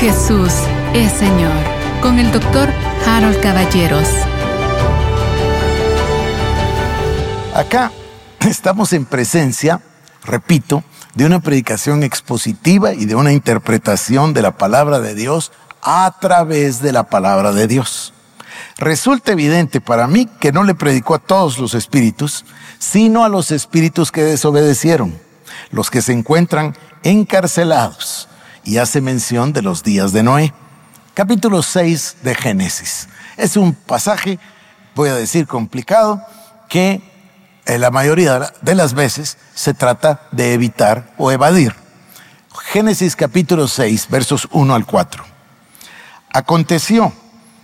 Jesús es Señor con el doctor Harold Caballeros. Acá estamos en presencia, repito, de una predicación expositiva y de una interpretación de la palabra de Dios a través de la palabra de Dios. Resulta evidente para mí que no le predicó a todos los espíritus, sino a los espíritus que desobedecieron, los que se encuentran encarcelados, y hace mención de los días de Noé. Capítulo 6 de Génesis. Es un pasaje, voy a decir, complicado, que en la mayoría de las veces se trata de evitar o evadir. Génesis capítulo 6, versos 1 al 4. Aconteció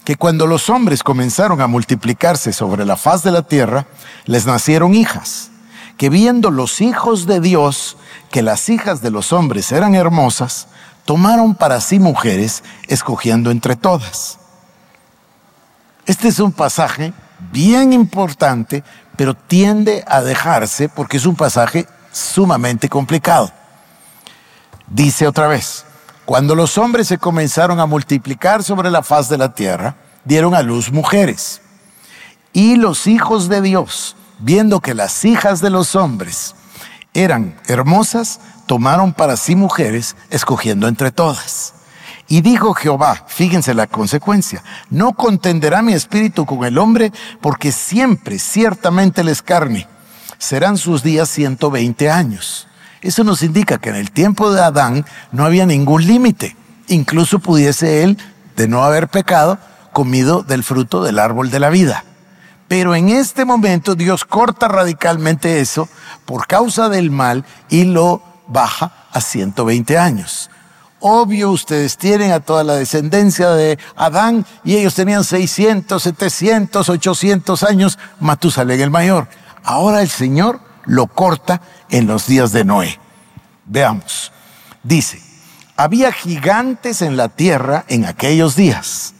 que cuando los hombres comenzaron a multiplicarse sobre la faz de la tierra, les nacieron hijas, que viendo los hijos de Dios que las hijas de los hombres eran hermosas, tomaron para sí mujeres, escogiendo entre todas. Este es un pasaje bien importante, pero tiende a dejarse porque es un pasaje sumamente complicado. Dice otra vez, cuando los hombres se comenzaron a multiplicar sobre la faz de la tierra, dieron a luz mujeres. Y los hijos de Dios, viendo que las hijas de los hombres eran hermosas, tomaron para sí mujeres, escogiendo entre todas. Y dijo Jehová, fíjense la consecuencia, no contenderá mi espíritu con el hombre, porque siempre, ciertamente les carne. Serán sus días 120 años. Eso nos indica que en el tiempo de Adán no había ningún límite. Incluso pudiese él, de no haber pecado, comido del fruto del árbol de la vida. Pero en este momento Dios corta radicalmente eso por causa del mal y lo baja a 120 años. Obvio, ustedes tienen a toda la descendencia de Adán y ellos tenían 600, 700, 800 años, Matusalén el mayor. Ahora el Señor lo corta en los días de Noé. Veamos. Dice, había gigantes en la tierra en aquellos días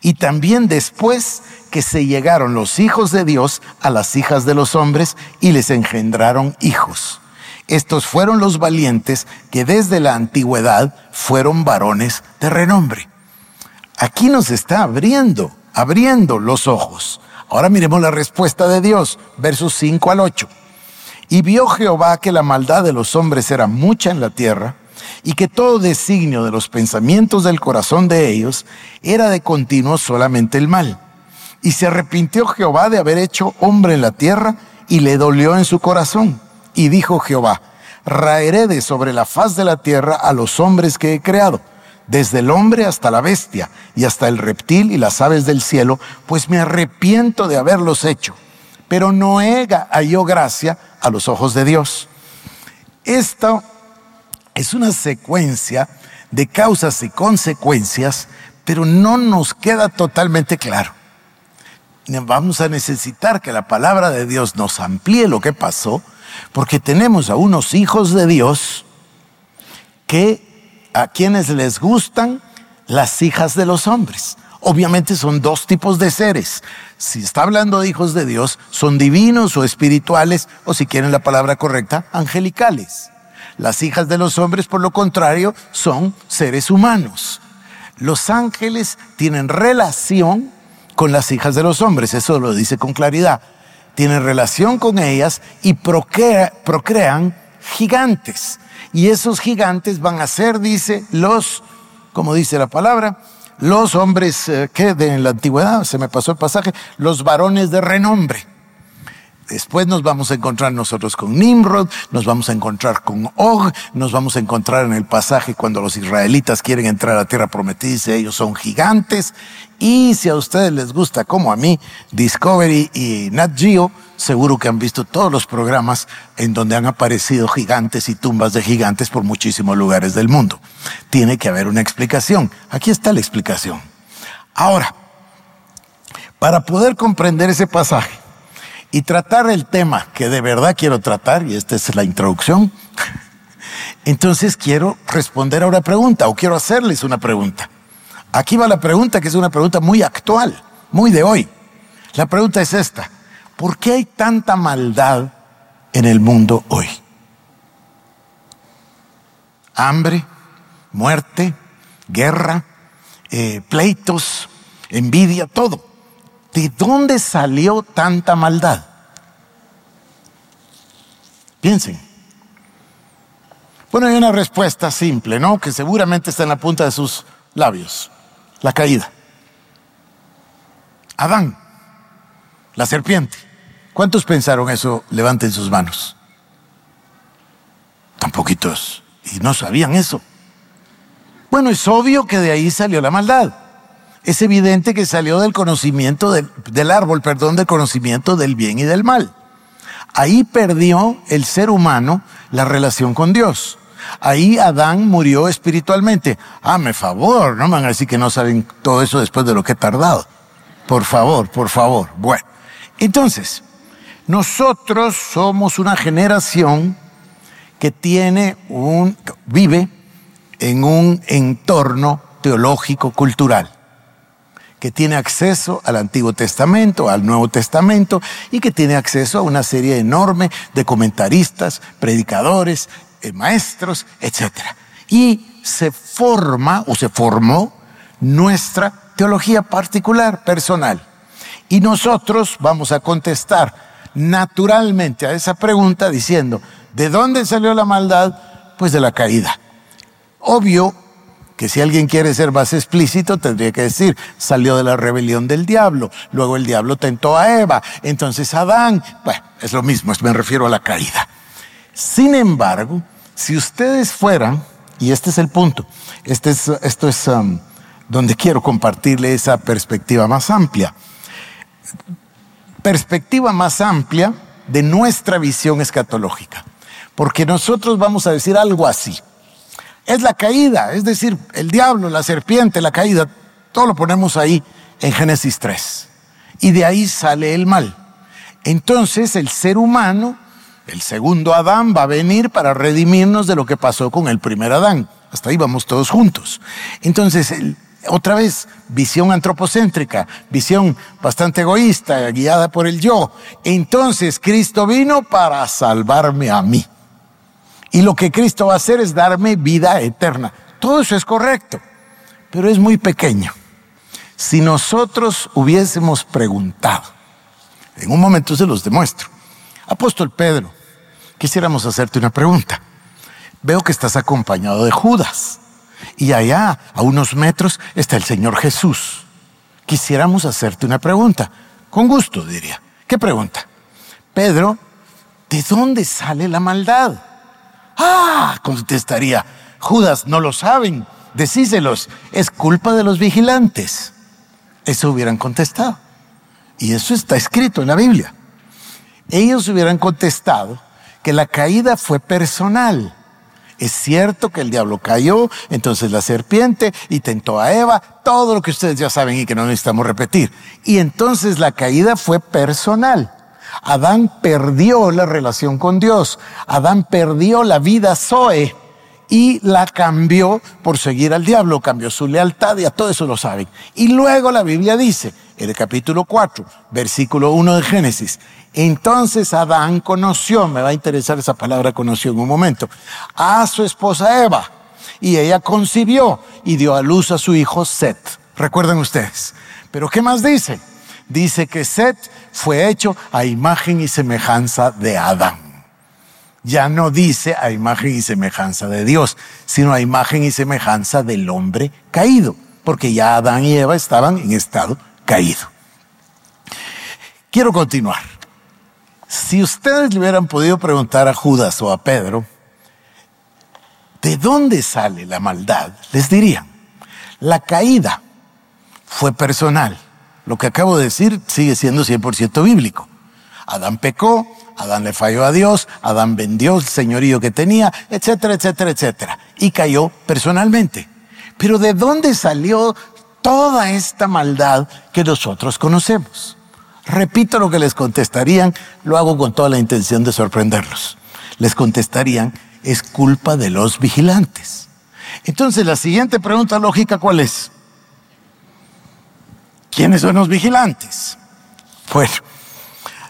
y también después que se llegaron los hijos de Dios a las hijas de los hombres y les engendraron hijos. Estos fueron los valientes que desde la antigüedad fueron varones de renombre. Aquí nos está abriendo, abriendo los ojos. Ahora miremos la respuesta de Dios, versos 5 al 8. Y vio Jehová que la maldad de los hombres era mucha en la tierra, y que todo designio de los pensamientos del corazón de ellos era de continuo solamente el mal. Y se arrepintió Jehová de haber hecho hombre en la tierra, y le dolió en su corazón. Y dijo Jehová, raeré de sobre la faz de la tierra a los hombres que he creado, desde el hombre hasta la bestia, y hasta el reptil y las aves del cielo, pues me arrepiento de haberlos hecho. Pero Noé halló gracia a los ojos de Dios. Esto es una secuencia de causas y consecuencias, pero no nos queda totalmente claro vamos a necesitar que la palabra de Dios nos amplíe lo que pasó, porque tenemos a unos hijos de Dios que a quienes les gustan las hijas de los hombres. Obviamente son dos tipos de seres. Si está hablando de hijos de Dios, son divinos o espirituales, o si quieren la palabra correcta, angelicales. Las hijas de los hombres, por lo contrario, son seres humanos. Los ángeles tienen relación con las hijas de los hombres, eso lo dice con claridad. Tienen relación con ellas y procrean gigantes. Y esos gigantes van a ser, dice, los, como dice la palabra, los hombres eh, que de la antigüedad, se me pasó el pasaje, los varones de renombre. Después nos vamos a encontrar nosotros con Nimrod, nos vamos a encontrar con Og, nos vamos a encontrar en el pasaje cuando los israelitas quieren entrar a la tierra prometida, dice ellos son gigantes. Y si a ustedes les gusta, como a mí, Discovery y Nat Geo, seguro que han visto todos los programas en donde han aparecido gigantes y tumbas de gigantes por muchísimos lugares del mundo. Tiene que haber una explicación. Aquí está la explicación. Ahora, para poder comprender ese pasaje, y tratar el tema que de verdad quiero tratar, y esta es la introducción, entonces quiero responder a una pregunta o quiero hacerles una pregunta. Aquí va la pregunta que es una pregunta muy actual, muy de hoy. La pregunta es esta, ¿por qué hay tanta maldad en el mundo hoy? Hambre, muerte, guerra, eh, pleitos, envidia, todo. ¿De dónde salió tanta maldad? Piensen. Bueno, hay una respuesta simple, ¿no? Que seguramente está en la punta de sus labios. La caída. Adán, la serpiente. ¿Cuántos pensaron eso? Levanten sus manos. Tan poquitos. Y no sabían eso. Bueno, es obvio que de ahí salió la maldad. Es evidente que salió del conocimiento del, del árbol, perdón, del conocimiento del bien y del mal. Ahí perdió el ser humano la relación con Dios. Ahí Adán murió espiritualmente. Hame favor, no me van a decir que no saben todo eso después de lo que he tardado. Por favor, por favor. Bueno, entonces, nosotros somos una generación que tiene un, vive en un entorno teológico cultural que tiene acceso al Antiguo Testamento, al Nuevo Testamento y que tiene acceso a una serie enorme de comentaristas, predicadores, eh, maestros, etc. Y se forma o se formó nuestra teología particular, personal. Y nosotros vamos a contestar naturalmente a esa pregunta diciendo, ¿de dónde salió la maldad? Pues de la caída. Obvio que si alguien quiere ser más explícito, tendría que decir, salió de la rebelión del diablo, luego el diablo tentó a Eva, entonces Adán, bueno, es lo mismo, me refiero a la caída. Sin embargo, si ustedes fueran, y este es el punto, este es, esto es um, donde quiero compartirle esa perspectiva más amplia. Perspectiva más amplia de nuestra visión escatológica. Porque nosotros vamos a decir algo así es la caída, es decir, el diablo, la serpiente, la caída, todo lo ponemos ahí en Génesis 3. Y de ahí sale el mal. Entonces el ser humano, el segundo Adán, va a venir para redimirnos de lo que pasó con el primer Adán. Hasta ahí vamos todos juntos. Entonces, otra vez, visión antropocéntrica, visión bastante egoísta, guiada por el yo. Entonces Cristo vino para salvarme a mí. Y lo que Cristo va a hacer es darme vida eterna. Todo eso es correcto, pero es muy pequeño. Si nosotros hubiésemos preguntado, en un momento se los demuestro, apóstol Pedro, quisiéramos hacerte una pregunta. Veo que estás acompañado de Judas y allá, a unos metros, está el Señor Jesús. Quisiéramos hacerte una pregunta. Con gusto, diría. ¿Qué pregunta? Pedro, ¿de dónde sale la maldad? Ah, contestaría, Judas, no lo saben, decíselos, es culpa de los vigilantes. Eso hubieran contestado. Y eso está escrito en la Biblia. Ellos hubieran contestado que la caída fue personal. Es cierto que el diablo cayó, entonces la serpiente y tentó a Eva, todo lo que ustedes ya saben y que no necesitamos repetir. Y entonces la caída fue personal. Adán perdió la relación con Dios. Adán perdió la vida Zoe y la cambió por seguir al diablo, cambió su lealtad y a todo eso lo saben. Y luego la Biblia dice, en el capítulo 4, versículo 1 de Génesis, entonces Adán conoció, me va a interesar esa palabra conoció en un momento, a su esposa Eva y ella concibió y dio a luz a su hijo Set. Recuerden ustedes. Pero ¿qué más dice? Dice que Set fue hecho a imagen y semejanza de Adán. Ya no dice a imagen y semejanza de Dios, sino a imagen y semejanza del hombre caído, porque ya Adán y Eva estaban en estado caído. Quiero continuar. Si ustedes le hubieran podido preguntar a Judas o a Pedro, ¿de dónde sale la maldad? Les dirían, la caída fue personal lo que acabo de decir sigue siendo 100% bíblico. Adán pecó, Adán le falló a Dios, Adán vendió el señorío que tenía, etcétera, etcétera, etcétera. Y cayó personalmente. Pero ¿de dónde salió toda esta maldad que nosotros conocemos? Repito lo que les contestarían, lo hago con toda la intención de sorprenderlos. Les contestarían, es culpa de los vigilantes. Entonces la siguiente pregunta lógica, ¿cuál es? ¿Quiénes son los vigilantes? Bueno,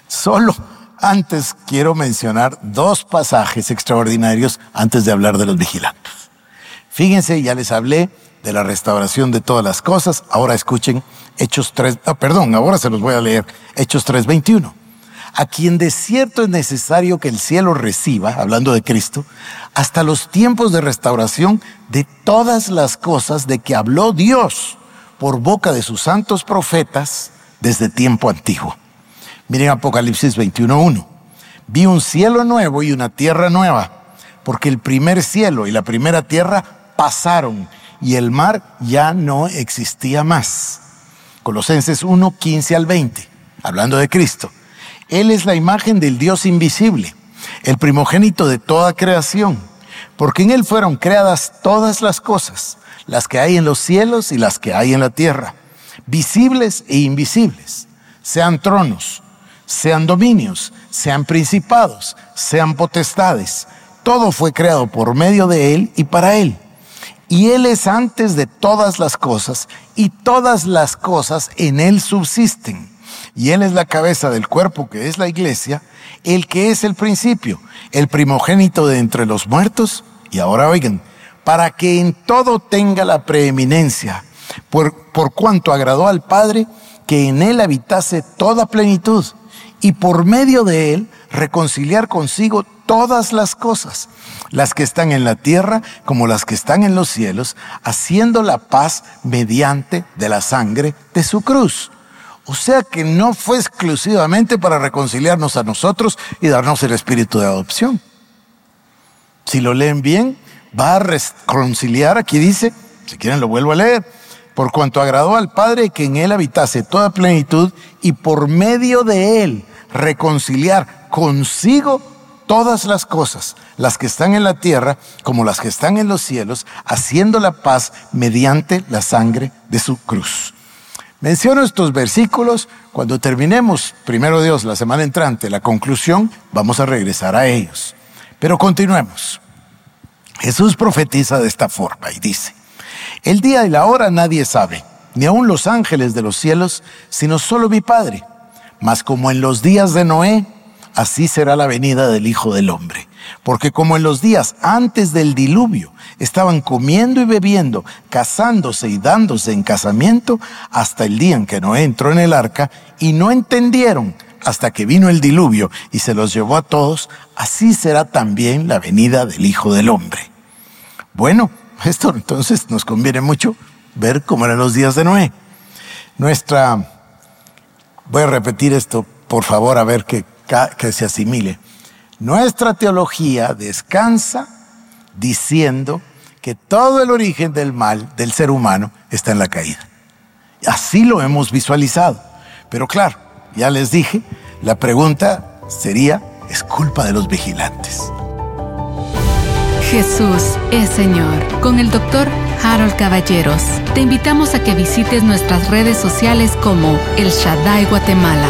solo antes quiero mencionar dos pasajes extraordinarios antes de hablar de los vigilantes. Fíjense, ya les hablé de la restauración de todas las cosas. Ahora escuchen Hechos 3, ah, perdón, ahora se los voy a leer, Hechos 3:21. A quien de cierto es necesario que el cielo reciba, hablando de Cristo, hasta los tiempos de restauración de todas las cosas de que habló Dios por boca de sus santos profetas desde tiempo antiguo. Miren Apocalipsis 21.1. Vi un cielo nuevo y una tierra nueva, porque el primer cielo y la primera tierra pasaron y el mar ya no existía más. Colosenses 1, 15 al 20, hablando de Cristo. Él es la imagen del Dios invisible, el primogénito de toda creación, porque en Él fueron creadas todas las cosas, las que hay en los cielos y las que hay en la tierra, visibles e invisibles, sean tronos, sean dominios, sean principados, sean potestades. Todo fue creado por medio de Él y para Él. Y Él es antes de todas las cosas, y todas las cosas en Él subsisten. Y Él es la cabeza del cuerpo que es la iglesia, el que es el principio, el primogénito de entre los muertos. Y ahora oigan, para que en todo tenga la preeminencia, por, cuanto agradó al Padre que en Él habitase toda plenitud, y por medio de Él reconciliar consigo todas las cosas, las que están en la tierra como las que están en los cielos, haciendo la paz mediante de la sangre de su cruz. O sea que no fue exclusivamente para reconciliarnos a nosotros y darnos el espíritu de adopción. Si lo leen bien, va a reconciliar, aquí dice, si quieren lo vuelvo a leer, por cuanto agradó al Padre que en él habitase toda plenitud y por medio de él reconciliar consigo todas las cosas, las que están en la tierra como las que están en los cielos, haciendo la paz mediante la sangre de su cruz. Menciono estos versículos, cuando terminemos, primero Dios, la semana entrante, la conclusión, vamos a regresar a ellos. Pero continuemos. Jesús profetiza de esta forma y dice, el día y la hora nadie sabe, ni aun los ángeles de los cielos, sino solo mi Padre. Mas como en los días de Noé, así será la venida del Hijo del Hombre. Porque como en los días antes del diluvio estaban comiendo y bebiendo, casándose y dándose en casamiento, hasta el día en que Noé entró en el arca, y no entendieron hasta que vino el diluvio y se los llevó a todos, así será también la venida del Hijo del Hombre. Bueno, esto entonces nos conviene mucho ver cómo eran los días de Noé. Nuestra, voy a repetir esto, por favor, a ver que que se asimile. Nuestra teología descansa diciendo que todo el origen del mal del ser humano está en la caída. Así lo hemos visualizado. Pero claro, ya les dije, la pregunta sería, ¿es culpa de los vigilantes? Jesús es Señor. Con el doctor Harold Caballeros, te invitamos a que visites nuestras redes sociales como El Shaddai Guatemala